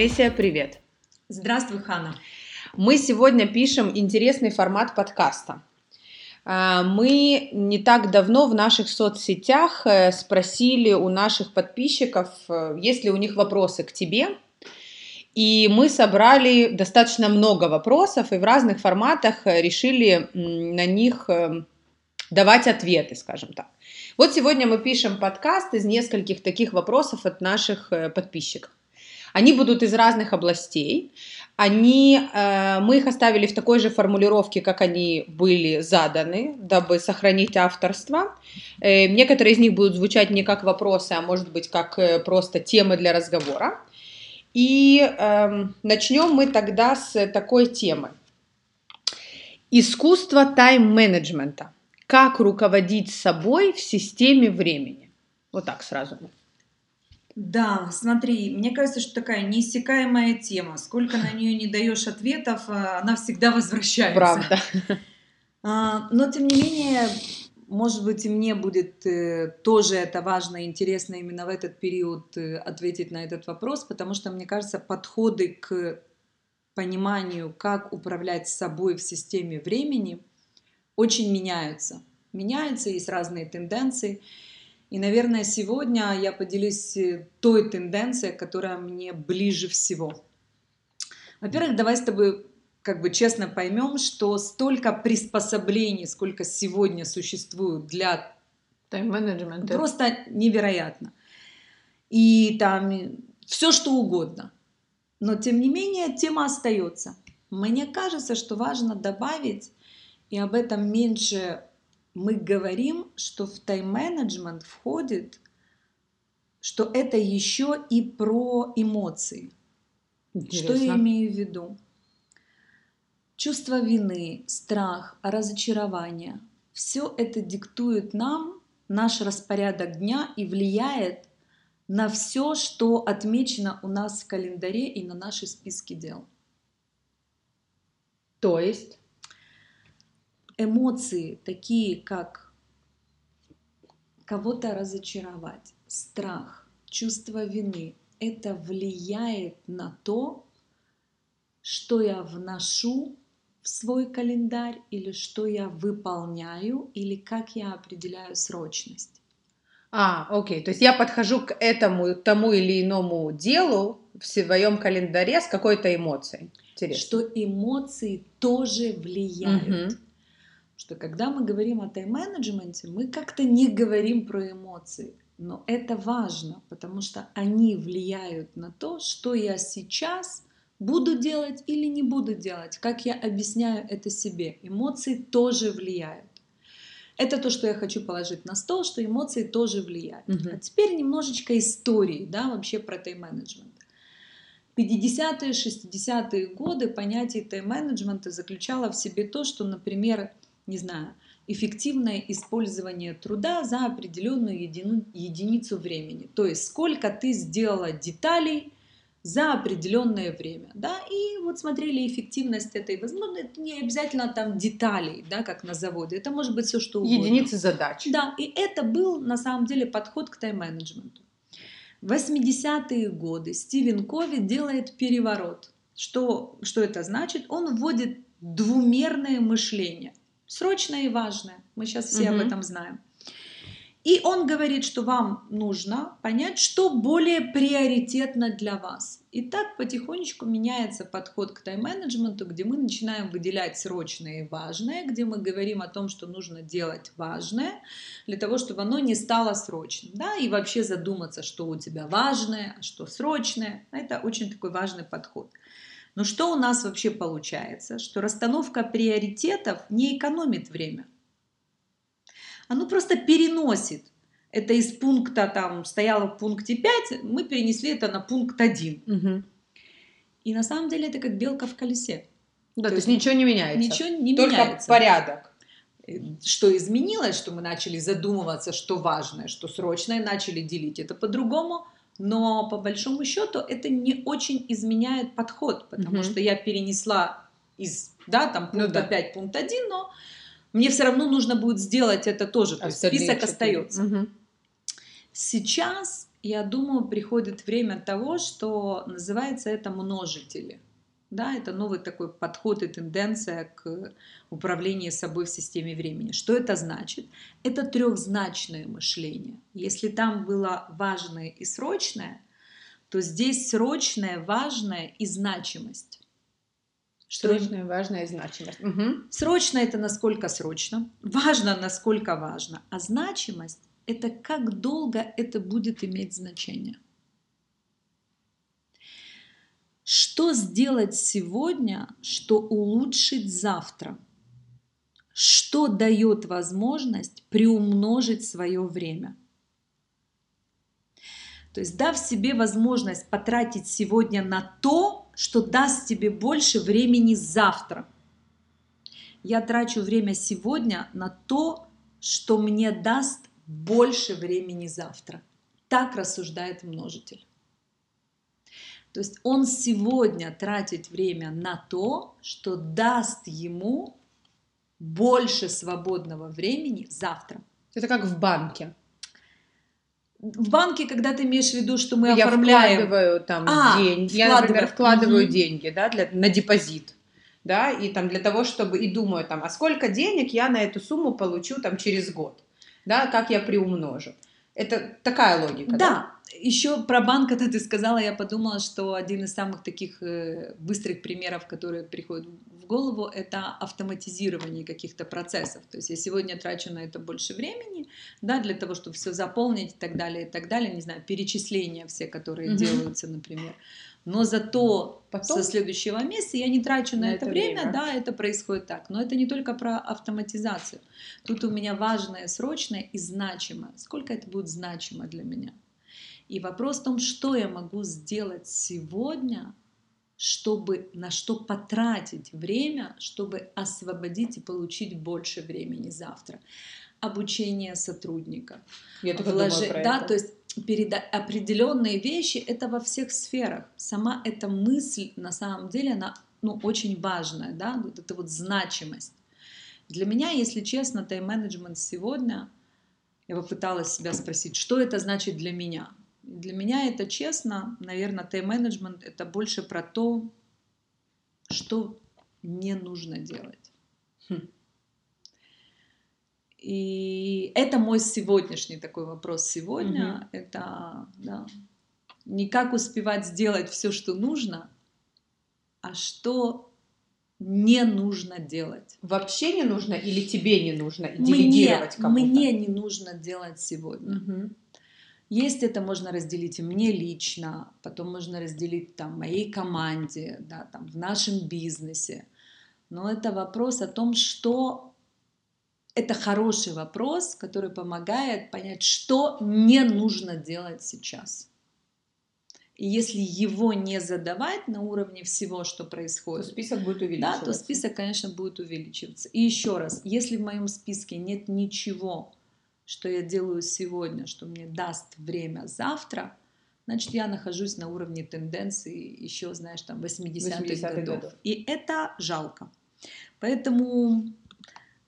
Несия, привет. Здравствуй, Хана. Мы сегодня пишем интересный формат подкаста. А, мы не так давно в наших соцсетях э, спросили у наших подписчиков, э, есть ли у них вопросы к тебе. И мы собрали достаточно много вопросов и в разных форматах э, решили на них давать ответы, скажем так. Вот сегодня мы пишем подкаст из нескольких таких вопросов от наших подписчиков. Они будут из разных областей. Они, э, мы их оставили в такой же формулировке, как они были заданы, дабы сохранить авторство. Э, некоторые из них будут звучать не как вопросы, а может быть как э, просто темы для разговора. И э, начнем мы тогда с такой темы. Искусство тайм-менеджмента. Как руководить собой в системе времени. Вот так сразу. Да, смотри, мне кажется, что такая неиссякаемая тема. Сколько на нее не даешь ответов, а, она всегда возвращается. Правда. А, но тем не менее, может быть, и мне будет э, тоже это важно и интересно именно в этот период э, ответить на этот вопрос, потому что, мне кажется, подходы к пониманию, как управлять собой в системе времени, очень меняются. Меняются, есть разные тенденции. И, наверное, сегодня я поделюсь э, той тенденцией, которая мне ближе всего. Во-первых, давай с тобой как бы честно поймем, что столько приспособлений, сколько сегодня существует для тайм-менеджмента, просто невероятно. И там все что угодно. Но тем не менее тема остается. Мне кажется, что важно добавить, и об этом меньше мы говорим, что в тайм-менеджмент входит, что это еще и про эмоции. Интересно. Что я имею в виду? Чувство вины, страх, разочарование. Все это диктует нам наш распорядок дня и влияет на все, что отмечено у нас в календаре и на наши списки дел. То есть? Эмоции, такие как кого-то разочаровать, страх, чувство вины, это влияет на то, что я вношу в свой календарь или что я выполняю или как я определяю срочность. А, окей, то есть я подхожу к этому, тому или иному делу в своем календаре с какой-то эмоцией. Интересно. Что эмоции тоже влияют. Угу что когда мы говорим о тайм-менеджменте, мы как-то не говорим про эмоции. Но это важно, потому что они влияют на то, что я сейчас буду делать или не буду делать, как я объясняю это себе. Эмоции тоже влияют. Это то, что я хочу положить на стол, что эмоции тоже влияют. Угу. А теперь немножечко истории, да, вообще про тайм-менеджмент. 50-е, 60-е годы понятие тайм-менеджмента заключало в себе то, что, например, не знаю, эффективное использование труда за определенную едини, единицу времени. То есть сколько ты сделала деталей за определенное время. Да? И вот смотрели эффективность этой, возможно, это не обязательно там деталей, да, как на заводе, это может быть все что угодно. Единицы задач. Да, и это был на самом деле подход к тайм-менеджменту. В 80-е годы Стивен Кови делает переворот. Что, что это значит? Он вводит двумерное мышление срочное и важное. Мы сейчас все угу. об этом знаем. И он говорит, что вам нужно понять, что более приоритетно для вас. И так потихонечку меняется подход к тайм-менеджменту, где мы начинаем выделять срочное и важное, где мы говорим о том, что нужно делать важное, для того, чтобы оно не стало срочным. Да? И вообще задуматься, что у тебя важное, а что срочное. Это очень такой важный подход. Но что у нас вообще получается? Что расстановка приоритетов не экономит время. Оно просто переносит. Это из пункта, там, стояло в пункте 5, мы перенесли это на пункт 1. Угу. И на самом деле это как белка в колесе. Да, то, то есть ничего не меняется. Ничего не Только меняется. порядок. Э, что изменилось, что мы начали задумываться, что важное, что срочное, начали делить это по-другому – но по большому счету это не очень изменяет подход, потому угу. что я перенесла из, да, там пункта ну, да. 5, пункт 1, но мне все равно нужно будет сделать это тоже, то есть список остается. Угу. Сейчас я думаю, приходит время того, что называется это множители. Да, это новый такой подход и тенденция к управлению собой в системе времени. Что это значит? Это трехзначное мышление. Если там было важное и срочное, то здесь срочное, важное и значимость. Срочное, важное и значимость. Угу. Срочно это насколько срочно, важно насколько важно, а значимость это как долго это будет иметь значение. Что сделать сегодня, что улучшить завтра? Что дает возможность приумножить свое время? То есть дав себе возможность потратить сегодня на то, что даст тебе больше времени завтра. Я трачу время сегодня на то, что мне даст больше времени завтра. Так рассуждает множитель. То есть он сегодня тратит время на то, что даст ему больше свободного времени завтра. Это как в банке. В банке, когда ты имеешь в виду, что мы я оформляем... вкладываю там а, деньги, я, например, вкладываю угу. деньги, да, для, на депозит, да, и там для того, чтобы, и думаю там, а сколько денег я на эту сумму получу там через год, да, как я приумножу. Это такая логика, да? Да, еще про банк, когда ты сказала, я подумала, что один из самых таких э, быстрых примеров, которые приходят в голову, это автоматизирование каких-то процессов. То есть я сегодня трачу на это больше времени, да, для того, чтобы все заполнить и так далее, и так далее, не знаю, перечисления все, которые mm-hmm. делаются, например. Но зато Потом со следующего месяца я не трачу на, на это, это время, время, да, это происходит так. Но это не только про автоматизацию. Тут у меня важное, срочное и значимое. Сколько это будет значимо для меня? И вопрос в том, что я могу сделать сегодня, чтобы на что потратить время, чтобы освободить и получить больше времени завтра. Обучение сотрудника. Я только Вложи... думаю про да, это. то есть перед определенные вещи это во всех сферах. Сама эта мысль на самом деле она ну, очень важная, да, вот эта вот значимость. Для меня, если честно, тайм-менеджмент сегодня, я попыталась себя спросить, что это значит для меня. Для меня это честно, наверное, тайм-менеджмент это больше про то, что не нужно делать. Хм. И это мой сегодняшний такой вопрос сегодня. Угу. Это да, не как успевать сделать все, что нужно, а что не нужно делать. Вообще не нужно или тебе не нужно делегировать мне, кому-то? Мне не нужно делать сегодня. Угу. Есть это можно разделить мне лично, потом можно разделить там моей команде, да, там в нашем бизнесе. Но это вопрос о том, что это хороший вопрос, который помогает понять, что не нужно делать сейчас. И если его не задавать на уровне всего, что происходит, то список будет увеличиваться. Да, то список, конечно, будет увеличиваться. И еще раз, если в моем списке нет ничего, что я делаю сегодня, что мне даст время завтра, значит, я нахожусь на уровне тенденции еще, знаешь, там 80-х, 80 годов. годов. И это жалко. Поэтому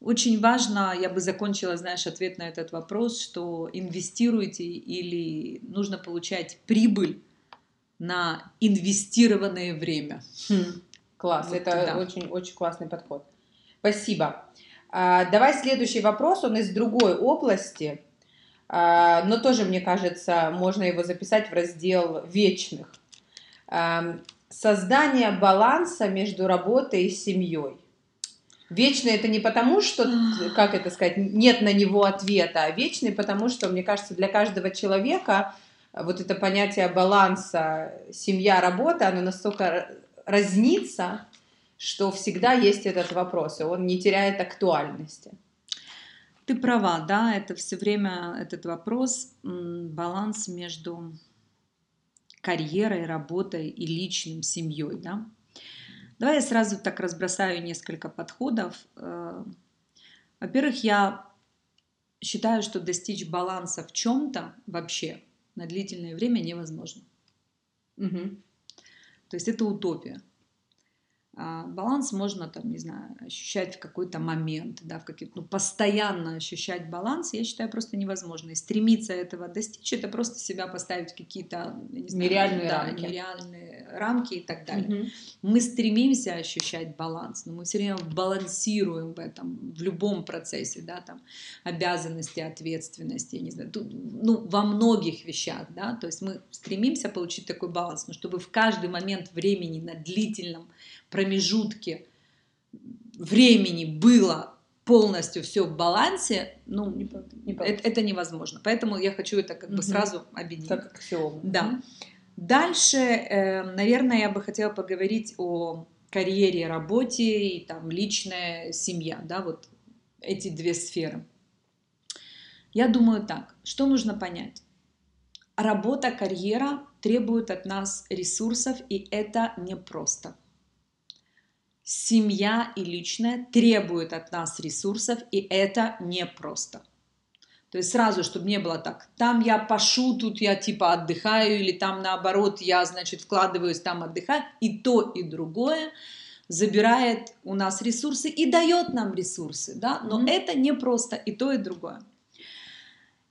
очень важно, я бы закончила, знаешь, ответ на этот вопрос, что инвестируйте или нужно получать прибыль на инвестированное время. Хм, класс, вот, это да. очень, очень классный подход. Спасибо. А, давай следующий вопрос, он из другой области, а, но тоже, мне кажется, можно его записать в раздел вечных. А, создание баланса между работой и семьей. Вечный это не потому, что, как это сказать, нет на него ответа, а вечный потому, что, мне кажется, для каждого человека вот это понятие баланса семья-работа, оно настолько разнится, что всегда есть этот вопрос, и он не теряет актуальности. Ты права, да, это все время этот вопрос, баланс между карьерой, работой и личным, семьей, да. Давай я сразу так разбросаю несколько подходов. Э, во-первых, я считаю, что достичь баланса в чем-то вообще на длительное время невозможно. Угу. То есть это утопия. А, баланс можно там, не знаю, ощущать в какой-то момент, да, в какие-то, ну, постоянно ощущать баланс, я считаю, просто невозможно. И стремиться этого достичь, это просто себя поставить в какие-то, не знаю, нереальные да, рамки. нереальные рамки и так далее. Мгм. Мы стремимся ощущать баланс, но мы все время балансируем в этом, в любом процессе, да, там, обязанности, ответственности, я не знаю, тут, ну, во многих вещах, да, то есть мы стремимся получить такой баланс, но чтобы в каждый момент времени на длительном промежутке времени было полностью все в балансе, ну, Не не это, невозможно. Поэтому я хочу это как бы Мгм. сразу объединить. Как аксиома. Да. Дальше, э, наверное, я бы хотела поговорить о карьере, работе и там личная семья, да, вот эти две сферы. Я думаю так, что нужно понять? Работа, карьера требуют от нас ресурсов, и это непросто. Семья и личное требуют от нас ресурсов, и это непросто. То есть сразу, чтобы не было так, там я пашу, тут я типа отдыхаю, или там наоборот я, значит, вкладываюсь, там отдыхаю. И то, и другое забирает у нас ресурсы и дает нам ресурсы, да, но Мгм. это не просто и то, и другое.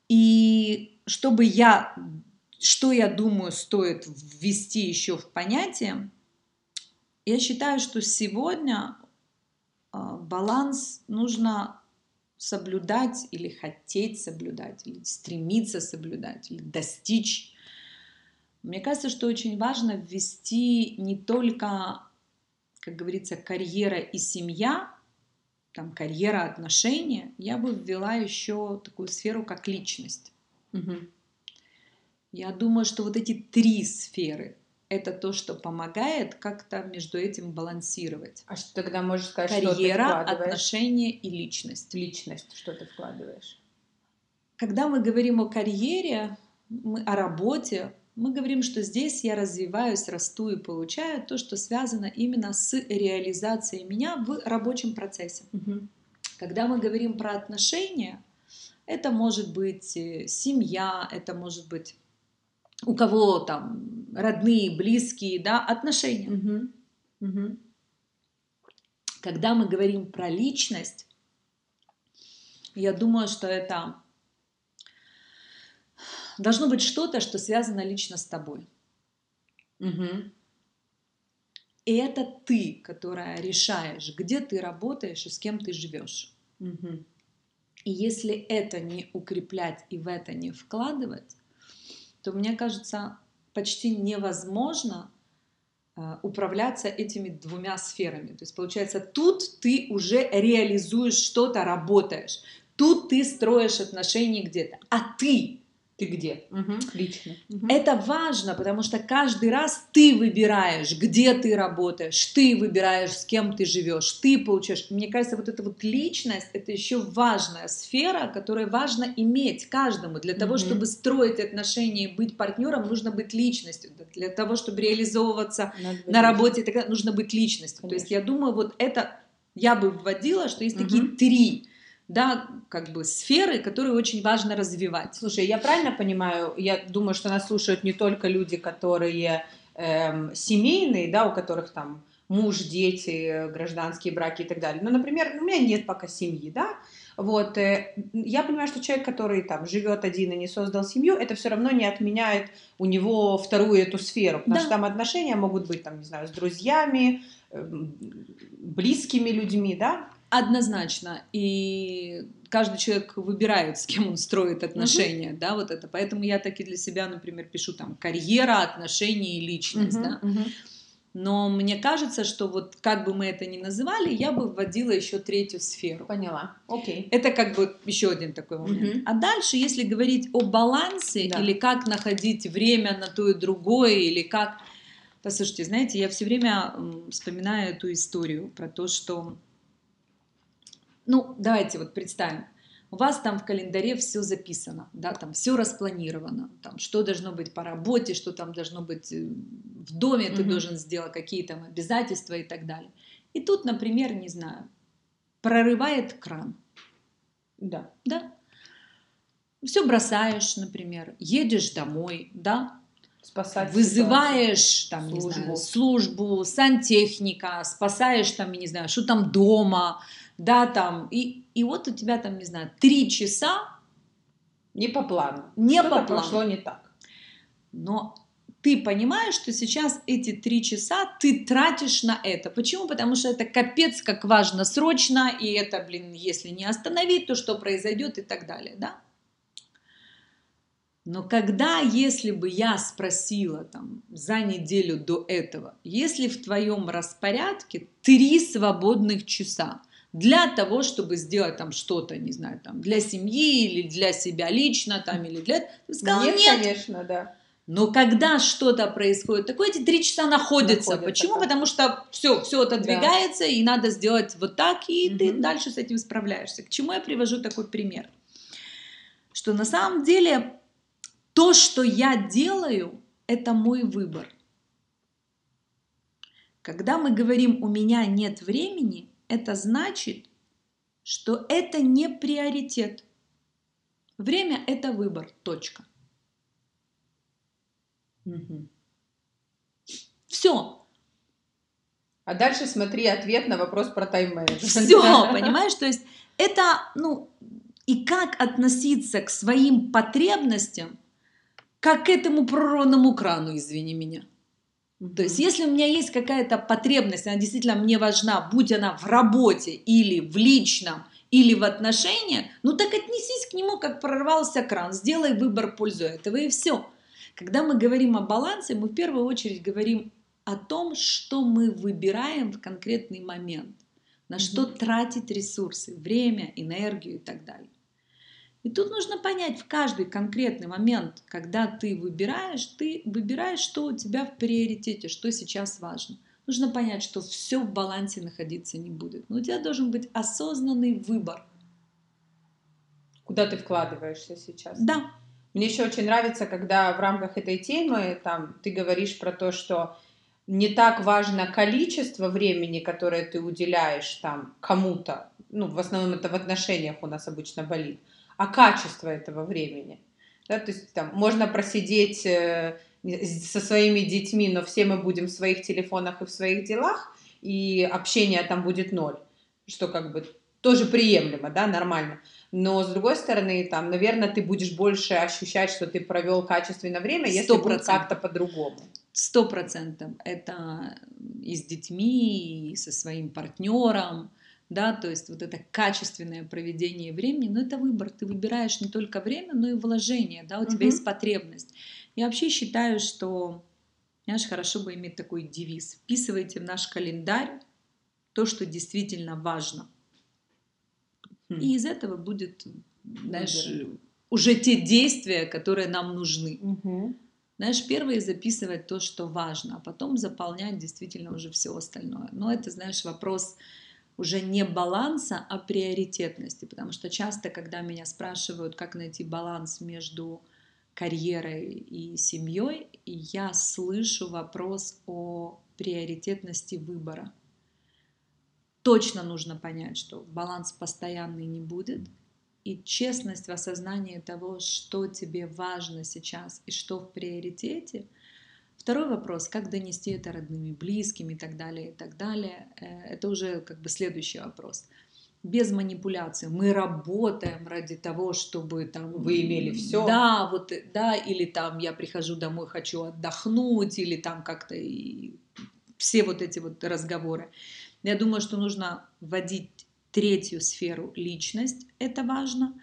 И чтобы я, что я думаю, стоит ввести еще в понятие, я считаю, что сегодня а, баланс нужно соблюдать или хотеть соблюдать, или стремиться соблюдать, или достичь. Мне кажется, что очень важно ввести не только, как говорится, карьера и семья, там карьера, отношения, я бы ввела еще такую сферу, как личность. Мгм. Я думаю, что вот эти три сферы – это то, что помогает как-то между этим балансировать. А что тогда можешь сказать, что ты Карьера, вкладываешь отношения и личность. личность, что ты вкладываешь? Когда мы говорим о карьере, мы, о работе, мы говорим, что здесь я развиваюсь, расту и получаю то, что связано именно с реализацией меня в рабочем процессе. Мгм. Когда мы говорим про отношения, это может быть э, семья, это может быть у кого там родные, близкие, да, отношения. Мгм. Мгм. Когда мы говорим про личность, я думаю, что это должно быть что-то, что связано лично с тобой. Мгм. И это ты, которая решаешь, где ты работаешь и с кем ты живешь. Мгм. И если это не укреплять и в это не вкладывать, то мне кажется, почти невозможно э, управляться этими двумя сферами. То есть получается, тут ты уже реализуешь что-то, работаешь. Тут ты строишь отношения где-то. А ты Ты где? Мгм. Лично. Мгм. Это важно, потому что каждый раз ты выбираешь, где ты работаешь, ты выбираешь, с кем ты живешь, ты получаешь. Мне кажется, вот эта вот личность – это еще важная сфера, которую важно иметь каждому. Для того, Мгм. чтобы строить отношения и быть партнером, нужно быть личностью. Для того, чтобы реализовываться Надо на работе, тогда нужно быть личностью. То Конечно. есть я думаю, вот это я бы вводила, что есть Мгм. такие три да, как бы сферы, которые очень важно развивать. Слушай, я правильно понимаю, я думаю, что нас слушают не только люди, которые эм, семейные, да, у которых там муж, дети, гражданские браки и так далее. Ну, например, у меня нет пока семьи, да, вот, э, я понимаю, что человек, который там живет один и не создал семью, это все равно не отменяет у него вторую эту сферу, потому Да. что там отношения могут быть, там, не знаю, с друзьями, эм, близкими людьми, да, Однозначно. И каждый человек выбирает, с кем он строит отношения, да, вот это. Поэтому я таки для себя, например, пишу там карьера, отношения и личность, Мгм, да. мгм. Но мне кажется, что вот как бы мы это ни называли, я бы вводила еще третью сферу. Поняла, окей. Это как бы еще один такой момент. Мгм. А дальше, если говорить о балансе Да. или как находить время на то и другое, или как... Послушайте, знаете, я все время вспоминаю эту историю про то, что... Ну, давайте вот представим. У вас там в календаре все записано, да, там все распланировано, там что должно быть по работе, что там должно быть э, в доме, ты Мгм. должен сделать какие там обязательства и так далее. И тут, например, не знаю, прорывает кран, Да. да. Все бросаешь, например, едешь домой, да. Спасать вызываешь там, службу. Не знаю, службу, сантехника, спасаешь там, не знаю, что там дома, да, там, и, и вот у тебя там, не знаю, три часа. Не по плану. Не Что-то по плану. прошло не так. Но ты понимаешь, что сейчас эти три часа ты тратишь на это. Почему? Потому что это капец как важно срочно, и это, блин, если не остановить, то что произойдет и так далее, да? Но когда, если бы я спросила там за неделю до этого, если в твоем распорядке три свободных часа для того, чтобы сделать там что-то, не знаю, там для семьи или для себя лично, там или для, ты сказала нет, нет, конечно, да. Но когда что-то происходит такое, эти три часа находятся. находятся Почему? Так. Потому что все, все отодвигается, да. и надо сделать вот так, и угу. ты дальше с этим справляешься. К чему я привожу такой пример? Что на самом деле то, что я делаю, это мой выбор. Когда мы говорим «у меня нет времени», это значит, что это не приоритет. Время – это выбор, точка. Угу. Все. А дальше смотри ответ на вопрос про тайм-менеджмент. Все, понимаешь? То есть это, ну, и как относиться к своим потребностям, как к этому прорванному крану, извини меня. То есть, если у меня есть какая-то потребность, она действительно мне важна, будь она в работе или в личном, или в отношениях, ну так отнесись к нему, как прорвался кран, сделай выбор в пользу этого и все. Когда мы говорим о балансе, мы в первую очередь говорим о том, что мы выбираем в конкретный момент, на что тратить ресурсы, время, энергию и так далее. И тут нужно понять в каждый конкретный момент, когда ты выбираешь, ты выбираешь, что у тебя в приоритете, что сейчас важно. Нужно понять, что все в балансе находиться не будет. Но у тебя должен быть осознанный выбор. Куда ты вкладываешься сейчас? Да. Мне еще очень нравится, когда в рамках этой темы там, ты говоришь про то, что не так важно количество времени, которое ты уделяешь там кому-то, ну, в основном это в отношениях у нас обычно болит, а качество этого времени. Да, то есть там можно просидеть э, со своими детьми, но все мы будем в своих телефонах и в своих делах, и общение там будет ноль, что как бы тоже приемлемо, да, нормально. Но с другой стороны, там, наверное, ты будешь больше ощущать, что ты провел качественное время, 100%. если будет как-то по-другому. Сто процентов. Это и с детьми, и со своим партнером, да, то есть вот это качественное проведение времени, но это выбор, ты выбираешь не только время, но и вложение, да, у тебя есть потребность. Я вообще считаю, что, знаешь, хорошо бы иметь такой девиз, вписывайте в наш календарь то, что действительно важно. Хм. И из этого будет, знаешь, Выбор. уже те действия, которые нам нужны. Угу. Знаешь, первое записывать то, что важно, а потом заполнять действительно уже все остальное. Но это, знаешь, вопрос уже не баланса, а приоритетности, потому что часто, когда меня спрашивают, как найти баланс между карьерой и семьей, я слышу вопрос о приоритетности выбора. Точно нужно понять, что баланс постоянный не будет, и честность в осознании того, что тебе важно сейчас и что в приоритете – Второй вопрос, как донести это родным и близким и так далее, и так далее, э, это уже как бы следующий вопрос. Без манипуляции. Мы работаем ради того, чтобы там... Вы имели все. Да, вот, да, или там я прихожу домой, хочу отдохнуть, или там как-то и все вот эти вот разговоры. Я думаю, что нужно вводить третью сферу личность, это важно,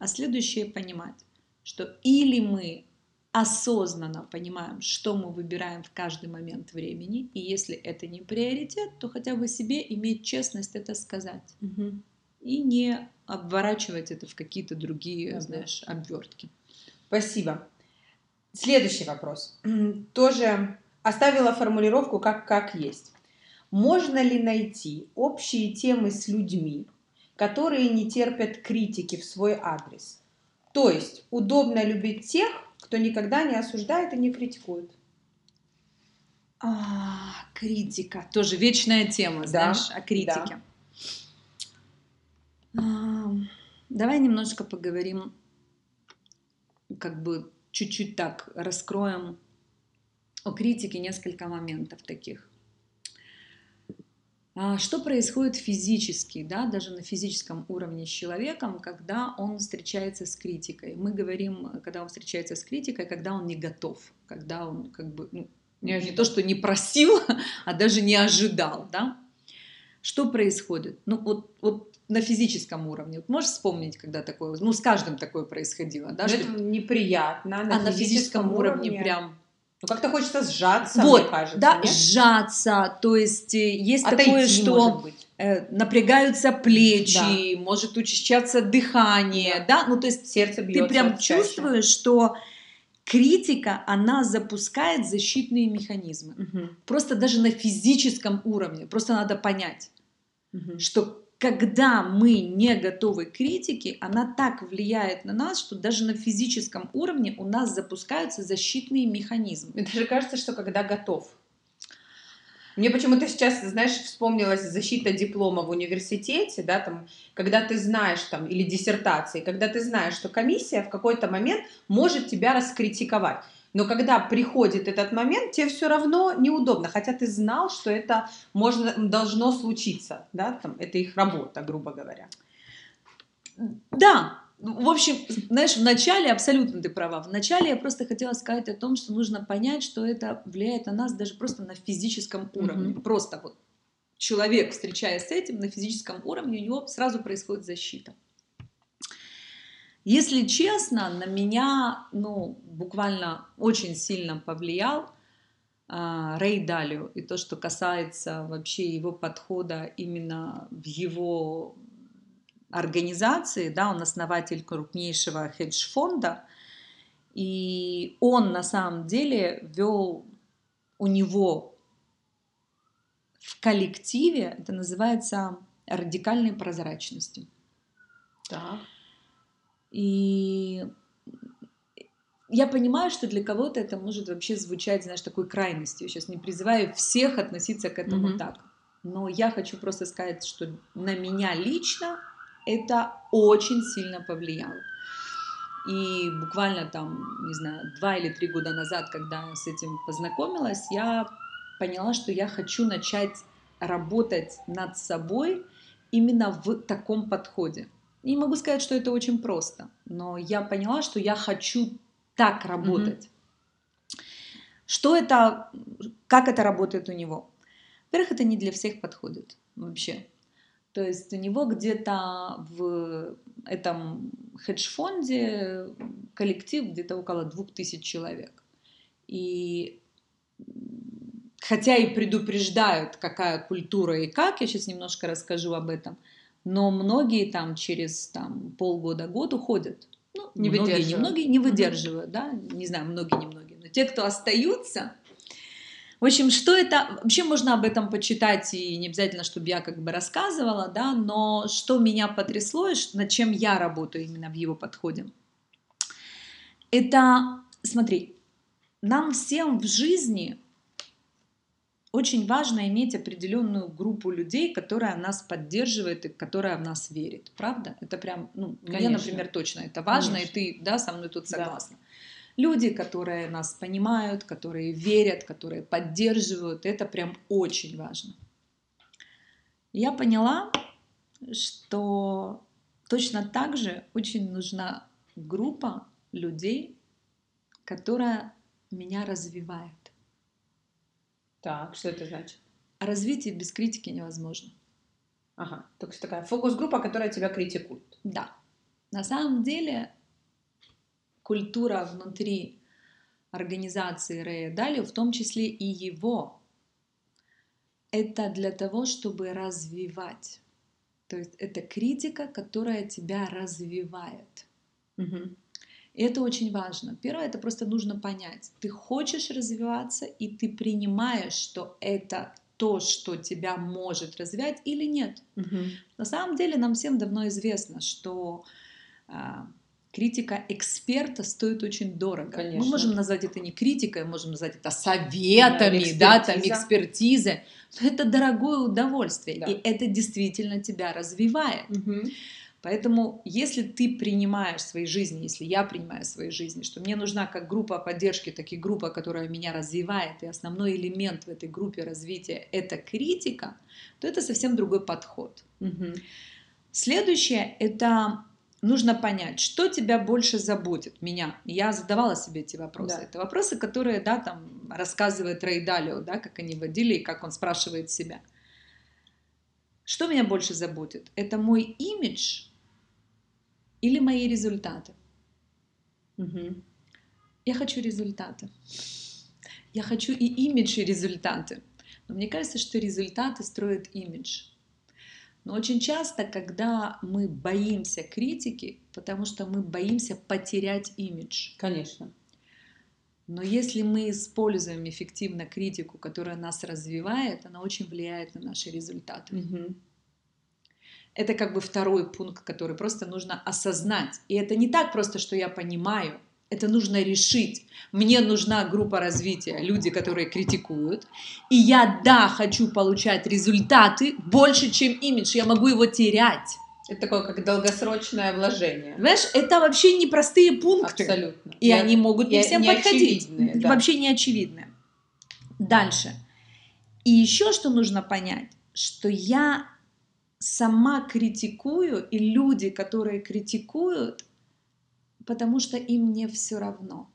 а следующее понимать, что или мы осознанно понимаем, что мы выбираем в каждый момент времени, и если это не приоритет, то хотя бы себе иметь честность это сказать. Угу. И не обворачивать это в какие-то другие, ага. знаешь, обвертки. Спасибо. Следующий вопрос. Тоже оставила формулировку как, как есть. Можно ли найти общие темы с людьми, которые не терпят критики в свой адрес? То есть удобно любить тех, кто никогда не осуждает и не критикует. А, критика. Тоже вечная тема, да, знаешь, о критике. Да. А, давай немножко поговорим, как бы чуть-чуть так раскроем о критике несколько моментов таких. А что происходит физически, да, даже на физическом уровне с человеком, когда он встречается с критикой? Мы говорим, когда он встречается с критикой, когда он не готов, когда он как бы ну, не, не то, что не просил, а даже не ожидал, да? Что происходит? Ну вот, вот на физическом уровне. Вот можешь вспомнить, когда такое, ну с каждым такое происходило, да? Что... Это неприятно. На а физическом на физическом уровне, уровне прям ну, как-то хочется сжаться, вот, мне кажется. Да, нет? сжаться. То есть э, есть Отойти, такое, что э, напрягаются плечи, да. может учащаться дыхание, да. да? Ну, то есть сердце бьется ты прям чувствуешь, что критика, она запускает защитные механизмы. Угу. Просто даже на физическом уровне. Просто надо понять, угу. что когда мы не готовы к критике, она так влияет на нас, что даже на физическом уровне у нас запускаются защитные механизмы. Мне даже кажется, что когда готов. Мне почему-то сейчас, знаешь, вспомнилась защита диплома в университете, да, там, когда ты знаешь, там, или диссертации, когда ты знаешь, что комиссия в какой-то момент может тебя раскритиковать. Но когда приходит этот момент, тебе все равно неудобно, хотя ты знал, что это можно, должно случиться, да, там, это их работа, грубо говоря. Да, в общем, знаешь, в начале абсолютно ты права. В начале я просто хотела сказать о том, что нужно понять, что это влияет на нас даже просто на физическом уровне. Mm-hmm. Просто вот человек, встречаясь с этим на физическом уровне, у него сразу происходит защита. Если честно, на меня, ну, буквально очень сильно повлиял э, Рэй Далио и то, что касается вообще его подхода именно в его организации, да, он основатель крупнейшего хедж-фонда, и он на самом деле вел у него в коллективе, это называется радикальной прозрачностью. Так. И я понимаю, что для кого-то это может вообще звучать, знаешь, такой крайностью. Сейчас не призываю всех относиться к этому mm-hmm. так. Но я хочу просто сказать, что на меня лично это очень сильно повлияло. И буквально там, не знаю, два или три года назад, когда я с этим познакомилась, я поняла, что я хочу начать работать над собой именно в таком подходе. Не могу сказать, что это очень просто, но я поняла, что я хочу так работать. Mm-hmm. Что это, как это работает у него? Во-первых, это не для всех подходит вообще. То есть у него где-то в этом хедж-фонде коллектив где-то около двух тысяч человек. И хотя и предупреждают, какая культура и как, я сейчас немножко расскажу об этом – но многие там через там, полгода-год уходят. Ну, не многие, не многие не выдерживают, да, не знаю, многие, не многие, но те, кто остаются, в общем, что это, вообще можно об этом почитать, и не обязательно, чтобы я как бы рассказывала, да, но что меня потрясло, и над чем я работаю именно в его подходе, это, смотри, нам всем в жизни очень важно иметь определенную группу людей, которая нас поддерживает и которая в нас верит. Правда? Это прям, ну, Конечно. мне, например, точно это важно, Конечно. и ты, да, со мной тут согласна. Да. Люди, которые нас понимают, которые верят, которые поддерживают, это прям очень важно. Я поняла, что точно так же очень нужна группа людей, которая меня развивает. Так, что это значит? Развитие без критики невозможно. Ага, то есть такая фокус-группа, которая тебя критикует. Да. На самом деле культура внутри организации Рэя Далио, в том числе и его, это для того, чтобы развивать. То есть это критика, которая тебя развивает. Угу. И это очень важно. Первое, это просто нужно понять. Ты хочешь развиваться, и ты принимаешь, что это то, что тебя может развивать или нет. Угу. На самом деле нам всем давно известно, что а, критика эксперта стоит очень дорого. Конечно. Мы можем назвать это не критикой, можем назвать это советами, да, да там экспертизой. Но это дорогое удовольствие, да. и это действительно тебя развивает. Угу. Поэтому, если ты принимаешь своей жизни, если я принимаю своей жизни, что мне нужна как группа поддержки, так и группа, которая меня развивает, и основной элемент в этой группе развития – это критика, то это совсем другой подход. Угу. Следующее – это нужно понять, что тебя больше заботит, меня. Я задавала себе эти вопросы. Да. Это вопросы, которые, да, там рассказывает Рейдалио, да, как они водили и как он спрашивает себя. Что меня больше заботит? Это мой имидж или мои результаты? Угу. Я хочу результаты. Я хочу и имидж, и результаты. Но мне кажется, что результаты строят имидж. Но очень часто, когда мы боимся критики, потому что мы боимся потерять имидж. Конечно. Но если мы используем эффективно критику, которая нас развивает, она очень влияет на наши результаты. Угу. Это как бы второй пункт, который просто нужно осознать. И это не так просто, что я понимаю. Это нужно решить. Мне нужна группа развития, люди, которые критикуют. И я, да, хочу получать результаты больше, чем имидж. Я могу его терять. Это такое, как долгосрочное вложение. Понимаешь, это вообще непростые пункты. Абсолютно. И Я- они могут не я- всем не подходить. да. Вообще не очевидные. Дальше. И еще что нужно понять, что я сама критикую, и люди, которые критикуют, потому что им не все равно.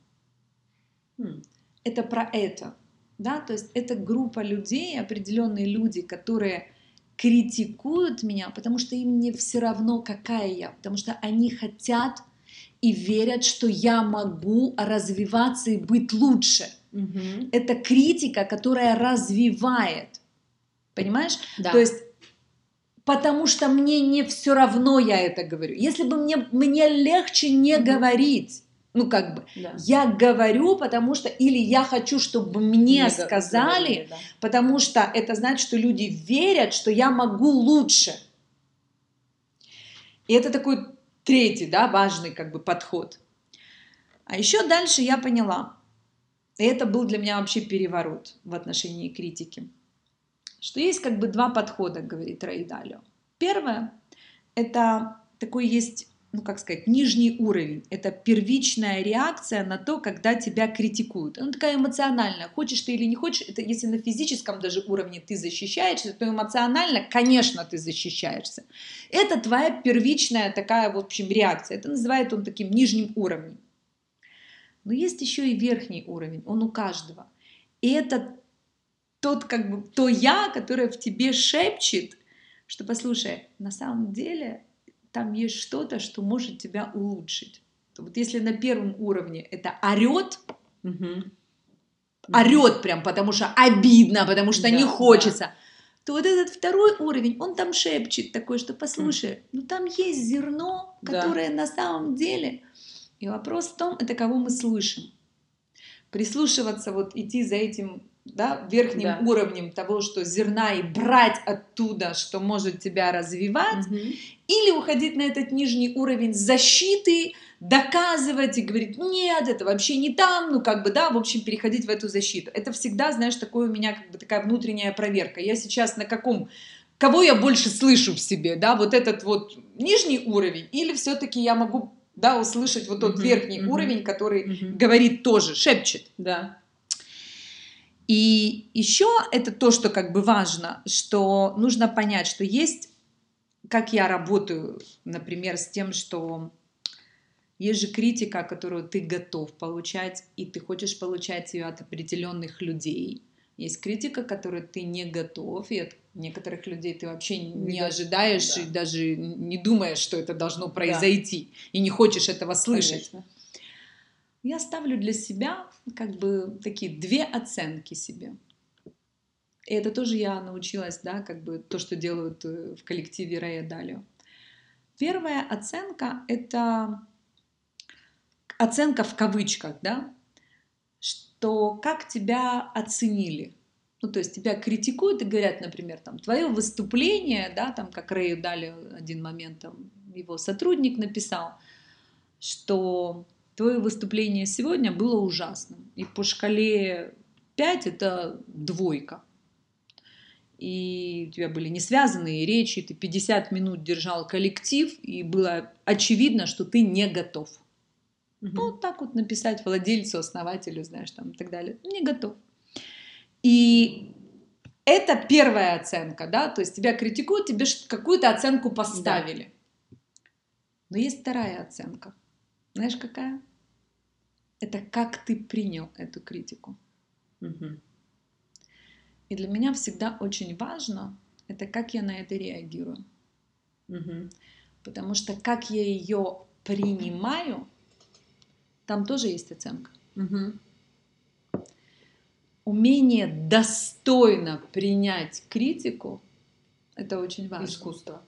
М. Это про это. Да? То есть это группа людей, определенные люди, которые критикуют меня, потому что им не все равно, какая я, потому что они хотят и верят, что я могу развиваться и быть лучше. Мгм. Это критика, которая развивает. Понимаешь? Да. То есть потому что мне не все равно я это говорю. Если бы мне, мне легче не Мгм. говорить, ну как бы, Да. я говорю, потому что, или я хочу, чтобы мне Не сказали, говорили, да. потому что это значит, что люди верят, что я могу лучше. И это такой третий, да, важный как бы подход. А еще дальше я поняла, и это был для меня вообще переворот в отношении критики, что есть как бы два подхода, говорит Рейдалио. Первое, это такой есть, ну как сказать, нижний уровень. Это первичная реакция на то, когда тебя критикуют. Она такая эмоциональная. Хочешь ты или не хочешь, это если на физическом даже уровне ты защищаешься, то эмоционально, конечно, ты защищаешься. Это твоя первичная такая, в общем, реакция. Это называет он таким нижним уровнем. Но есть еще и верхний уровень, он у каждого. И это тот, как бы, то я, которое в тебе шепчет, что, послушай, на самом деле там есть что-то, что может тебя улучшить. Вот если на первом уровне это орет, Мгм. орет прям, потому что обидно, потому что Да, не да. хочется, то вот этот второй уровень, он там шепчет такой, что послушай, ну там есть зерно, Да. которое на самом деле. И вопрос в том, это кого мы слышим. Прислушиваться, вот идти за этим да, верхним Да. уровнем того, что зерна, и брать оттуда, что может тебя развивать, Мгм. или уходить на этот нижний уровень защиты, доказывать и говорить, нет, это вообще не там, ну как бы, да, в общем, переходить в эту защиту. Это всегда, знаешь, такое у меня как бы такая внутренняя проверка. Я сейчас на каком, кого я больше слышу в себе, да, вот этот вот нижний уровень, или все-таки я могу, да, услышать вот тот Мгм, верхний мгм. уровень, который Мгм. говорит тоже, шепчет. Да. И еще это то, что как бы важно, что нужно понять, что есть, как я работаю, например, с тем, что есть же критика, которую ты готов получать, и ты хочешь получать ее от определенных людей. Есть критика, которую ты не готов, и от некоторых людей ты вообще не, ожидаешь да. и даже не думаешь, что это должно произойти, и не хочешь этого слышать. Конечно. Я ставлю для себя как бы такие две оценки себе. И это тоже я научилась, да, как бы то, что делают э, в коллективе Рэя Далио. Первая оценка — это оценка в кавычках, да, что как тебя оценили. Ну, то есть тебя критикуют и говорят, например, там, твое выступление, да, там, как Рэю Далио один момент, там, его сотрудник написал, что твое выступление сегодня было ужасным. И по шкале 5 это двойка. и у тебя были не связанные речи, ты 50 минут держал коллектив, и было очевидно, что ты не готов. Угу. Ну, так вот написать владельцу, основателю, знаешь, там и так далее. Не готов. И это первая оценка, да, то есть тебя критикуют, тебе какую-то оценку поставили. Да. Но есть вторая оценка. Знаешь, какая? Это как ты принял эту критику. Угу. И для меня всегда очень важно, это как я на это реагирую. Угу. Потому что как я ее принимаю, там тоже есть оценка. Угу. Умение достойно принять критику – это очень важно. Искусство.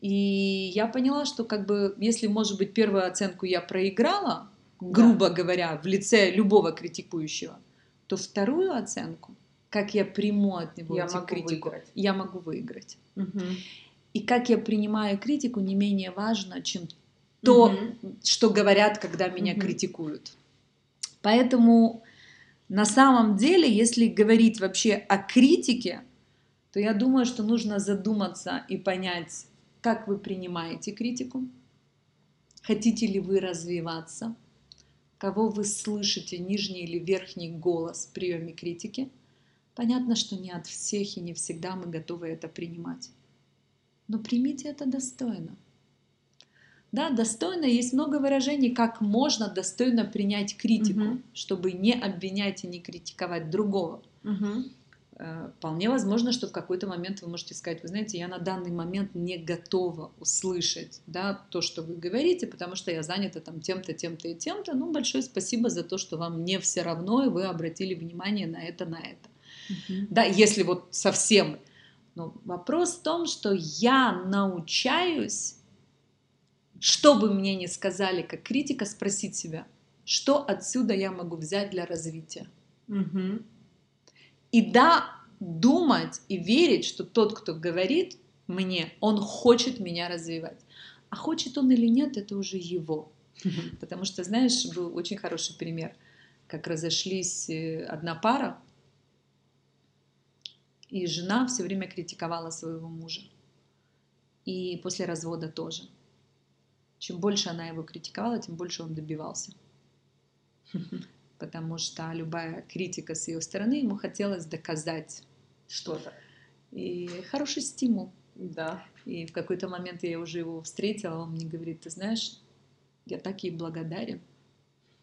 И я поняла, что как бы, если, может быть, первую оценку я проиграла, грубо да. говоря, в лице любого критикующего, то вторую оценку – как я приму от него я могу критику, выиграть. я могу выиграть. Угу. И как я принимаю критику, не менее важно, чем то, угу. что говорят, когда меня угу. критикуют. Поэтому на самом деле, если говорить вообще о критике, то я думаю, что нужно задуматься и понять, как вы принимаете критику, хотите ли вы развиваться, кого вы слышите, нижний или верхний голос в приеме критики – Понятно, что не от всех и не всегда мы готовы это принимать. Но примите это достойно. Да, достойно есть много выражений, как можно достойно принять критику, угу. чтобы не обвинять и не критиковать другого. Угу. Вполне возможно, что в какой-то момент вы можете сказать, вы знаете, я на данный момент не готова услышать да, то, что вы говорите, потому что я занята там тем-то, тем-то и тем-то. Ну, большое спасибо за то, что вам не все равно, и вы обратили внимание на это, на это. Угу. Да, если вот совсем. Но вопрос в том, что я научаюсь, что бы мне ни сказали как критика, спросить себя, что отсюда я могу взять для развития. Угу. И да, думать и верить, что тот, кто говорит мне, он хочет меня развивать. А хочет он или нет, это уже его. Потому что, знаешь, был очень хороший пример, как разошлись э, одна пара, и жена все время критиковала своего мужа. И после развода тоже. Чем больше она его критиковала, тем больше он добивался. Потому что любая критика с ее стороны ему хотелось доказать что-то. И хороший стимул. Да. И в какой-то момент я уже его встретила, он мне говорит, ты знаешь, я так ей благодарен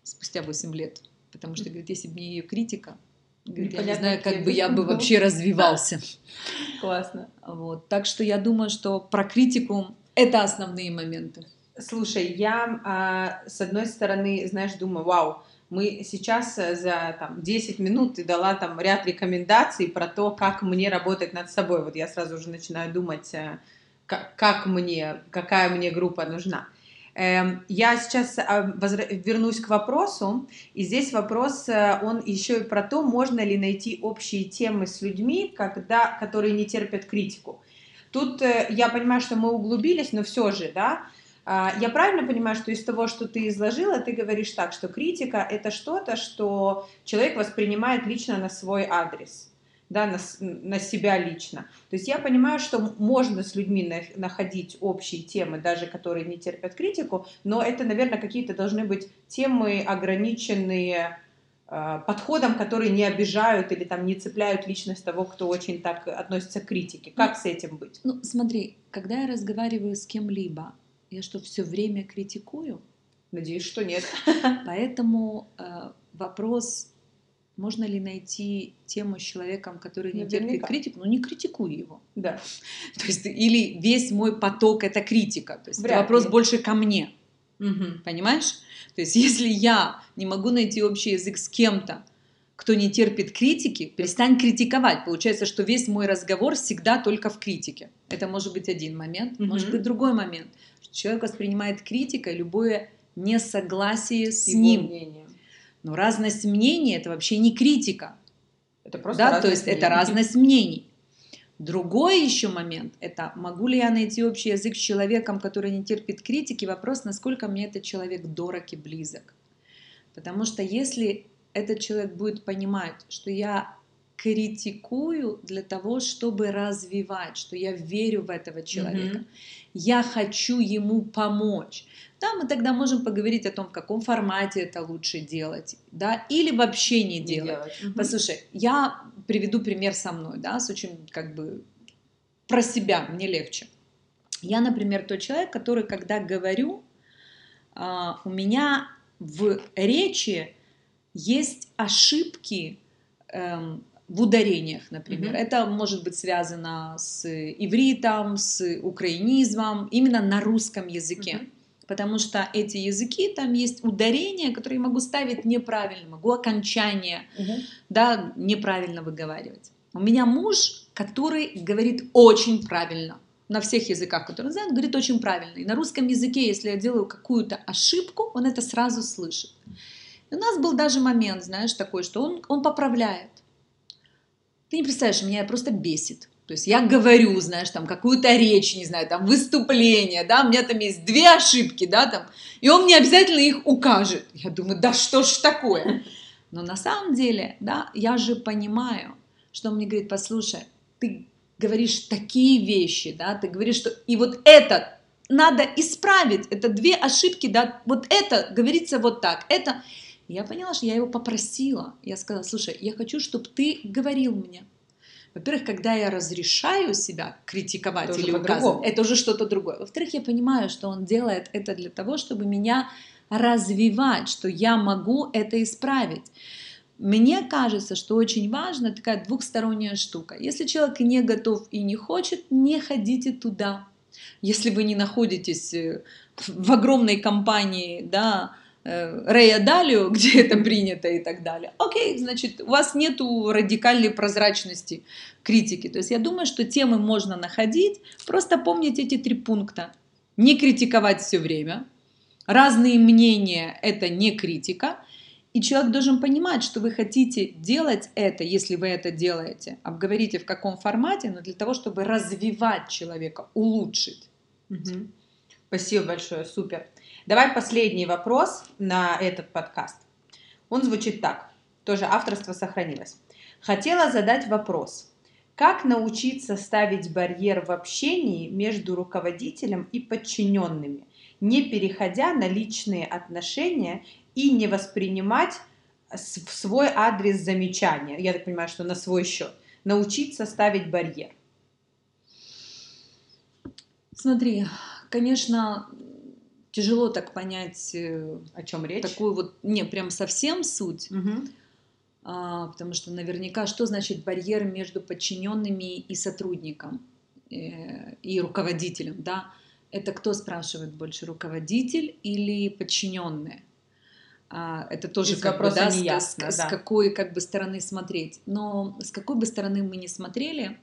спустя 8 лет. Потому что, говорит, если бы не ее критика, Говорит, я не знаю, как бы я бы вообще развивался. Классно. Вот. Так что я думаю, что про критику это основные моменты. Слушай, я а, с одной стороны, знаешь, думаю, вау, мы сейчас э, за там, 10 минут ты дала там ряд рекомендаций про то, как мне работать над собой. Вот я сразу уже начинаю думать, э, как, как мне, какая мне группа нужна. Эм, я сейчас а, вернусь к вопросу, и здесь вопрос, э, он еще и про то, можно ли найти общие темы с людьми, когда, которые не терпят критику. Тут я понимаю, что мы углубились, но все же, да, я правильно понимаю, что из того, что ты изложила, ты говоришь так, что критика это что-то, что человек воспринимает лично на свой адрес да, на, на себя лично. То есть я понимаю, что можно с людьми на, находить общие темы, даже которые не терпят критику, но это, наверное, какие-то должны быть темы ограниченные э, подходом, которые не обижают или там не цепляют личность того, кто очень так относится к критике. Как ну, с этим быть? Ну, смотри, когда я разговариваю с кем-либо, я что, все время критикую? Надеюсь, что нет. Поэтому э, вопрос можно ли найти тему с человеком, который не Наверняка. терпит критику, но не критикуй его. Да. То есть, или весь мой поток это критика. То есть Вряд вопрос ли. больше ко мне. Угу. Понимаешь? То есть, если я не могу найти общий язык с кем-то, кто не терпит критики, перестань критиковать. Получается, что весь мой разговор всегда только в критике. Это может быть один момент, угу. может быть другой момент. Человек воспринимает критикой любое несогласие с Его ним. Мнение но разность мнений это вообще не критика. Это просто да, то есть мнений. это разность мнений. Другой еще момент – это могу ли я найти общий язык с человеком, который не терпит критики, вопрос, насколько мне этот человек дорог и близок. Потому что если этот человек будет понимать, что я критикую для того, чтобы развивать, что я верю в этого человека. Mm-hmm. Я хочу ему помочь. Да, мы тогда можем поговорить о том, в каком формате это лучше делать, да, или вообще не, не делать. делать. Угу. Послушай, я приведу пример со мной, да, с очень как бы про себя мне легче. Я, например, тот человек, который, когда говорю, а, у меня в речи есть ошибки эм, в ударениях, например. Mm-hmm. Это может быть связано с ивритом, с украинизмом, именно на русском языке. Mm-hmm. Потому что эти языки, там есть ударения, которые могу ставить неправильно, могу окончание mm-hmm. да, неправильно выговаривать. У меня муж, который говорит очень правильно на всех языках, которые он знает, говорит очень правильно. И на русском языке, если я делаю какую-то ошибку, он это сразу слышит. И у нас был даже момент, знаешь, такой, что он, он поправляет. Ты не представляешь, меня просто бесит. То есть я говорю, знаешь, там какую-то речь, не знаю, там выступление, да, у меня там есть две ошибки, да, там, и он мне обязательно их укажет. Я думаю, да что ж такое? Но на самом деле, да, я же понимаю, что он мне говорит, послушай, ты говоришь такие вещи, да, ты говоришь, что и вот это надо исправить, это две ошибки, да, вот это говорится вот так, это... Я поняла, что я его попросила, я сказала, слушай, я хочу, чтобы ты говорил мне, во-первых, когда я разрешаю себя критиковать это или указывать, это уже что-то другое. Во-вторых, я понимаю, что он делает это для того, чтобы меня развивать, что я могу это исправить. Мне кажется, что очень важна такая двухсторонняя штука. Если человек не готов и не хочет, не ходите туда. Если вы не находитесь э, в огромной компании, да, Рэя Далио, где это принято и так далее. Окей, значит, у вас нету радикальной прозрачности критики. То есть я думаю, что темы можно находить, просто помнить эти три пункта. Не критиковать все время. Разные мнения – это не критика. И человек должен понимать, что вы хотите делать это, если вы это делаете. Обговорите в каком формате, но для того, чтобы развивать человека, улучшить. Угу. Спасибо большое, супер. Давай последний вопрос на этот подкаст. Он звучит так, тоже авторство сохранилось. Хотела задать вопрос. Как научиться ставить барьер в общении между руководителем и подчиненными, не переходя на личные отношения и не воспринимать в свой адрес замечания, я так понимаю, что на свой счет, научиться ставить барьер? Смотри, конечно, тяжело так понять, э, о чем речь. Такую вот, не, прям совсем суть. Угу. А, потому что наверняка, что значит барьер между подчиненными и сотрудником, э, и руководителем, да? Это кто спрашивает больше, руководитель или подчиненные? А, это тоже как бы, да, с, да. с какой как бы стороны смотреть. Но с какой бы стороны мы не смотрели,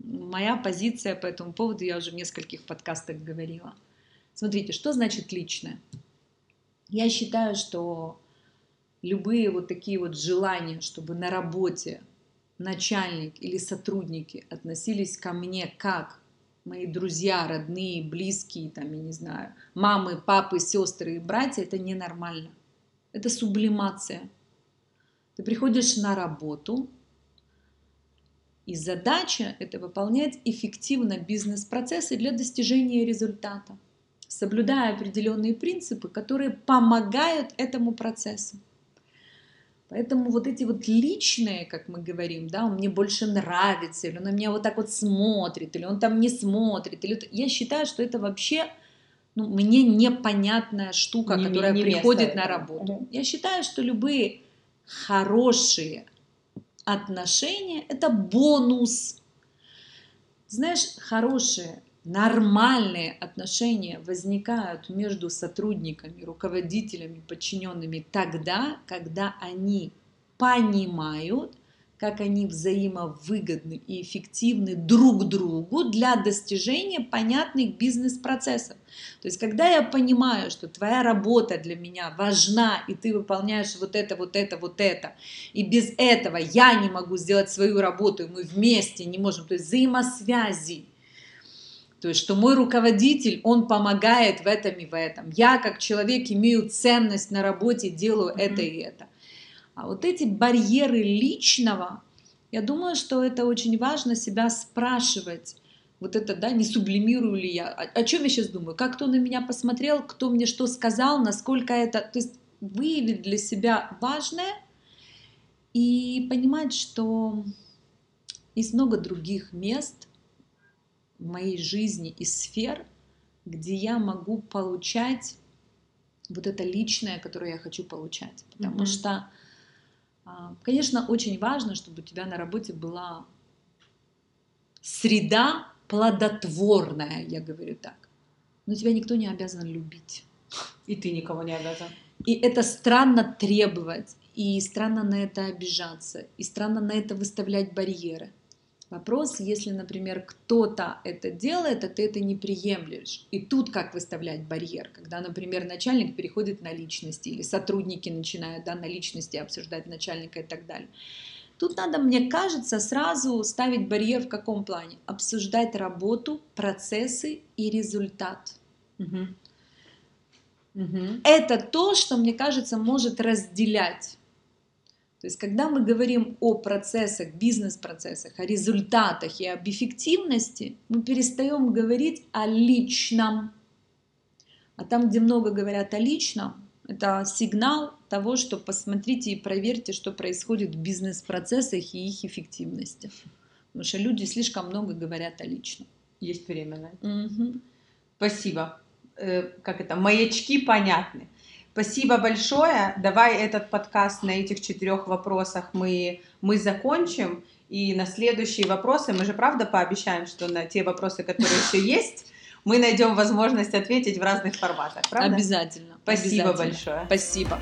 моя позиция по этому поводу, я уже в нескольких подкастах говорила – Смотрите, что значит личное? Я считаю, что любые вот такие вот желания, чтобы на работе начальник или сотрудники относились ко мне как мои друзья, родные, близкие, там, я не знаю, мамы, папы, сестры и братья, это ненормально. Это сублимация. Ты приходишь на работу, и задача – это выполнять эффективно бизнес-процессы для достижения результата соблюдая определенные принципы, которые помогают этому процессу. Поэтому вот эти вот личные, как мы говорим, да, он мне больше нравится, или он на меня вот так вот смотрит, или он там не смотрит, или я считаю, что это вообще ну, мне непонятная штука, не, которая не приходит на работу. Угу. Я считаю, что любые хорошие отношения это бонус. Знаешь, хорошие нормальные отношения возникают между сотрудниками, руководителями, подчиненными тогда, когда они понимают, как они взаимовыгодны и эффективны друг другу для достижения понятных бизнес-процессов. То есть, когда я понимаю, что твоя работа для меня важна, и ты выполняешь вот это, вот это, вот это, и без этого я не могу сделать свою работу, и мы вместе не можем, то есть взаимосвязи, то есть, что мой руководитель, он помогает в этом и в этом. Я как человек имею ценность на работе, делаю mm-hmm. это и это. А вот эти барьеры личного, Я думаю, что это очень важно себя спрашивать. Вот это, да, не сублимирую ли я? О, о чем я сейчас думаю? Как кто на меня посмотрел, кто мне что сказал, насколько это... То есть выявить для себя важное и понимать, что есть много других мест в моей жизни и сфер, где я могу получать вот это личное, которое я хочу получать. Потому mm-hmm. что, а, конечно, очень важно, чтобы у тебя на работе была среда плодотворная, я говорю так. Но тебя никто не обязан любить. И ты никого не обязан. И это странно требовать, и странно на это обижаться, и странно на это выставлять барьеры. Вопрос, если, например, кто-то это делает, а ты это не приемлешь. И тут как выставлять барьер, когда, например, начальник переходит на личности, или сотрудники начинают да, на личности обсуждать начальника и так далее. Тут надо, мне кажется, сразу ставить барьер в каком плане? Обсуждать работу, процессы и результат. Угу. Угу. Это то, что, мне кажется, может разделять то есть, когда мы говорим о процессах, бизнес-процессах, о результатах и об эффективности, мы перестаем говорить о личном. А там, где много говорят о личном, это сигнал того, что посмотрите и проверьте, что происходит в бизнес-процессах и их эффективности. Потому что люди слишком много говорят о личном. Есть время на Угу. Спасибо. Э, как это? Маячки понятны. Спасибо большое. Давай этот подкаст на этих четырех вопросах мы, мы закончим. И на следующие вопросы мы же правда пообещаем, что на те вопросы, которые еще есть, мы найдем возможность ответить в разных форматах, правда? Обязательно. Спасибо Обязательно. большое. Спасибо.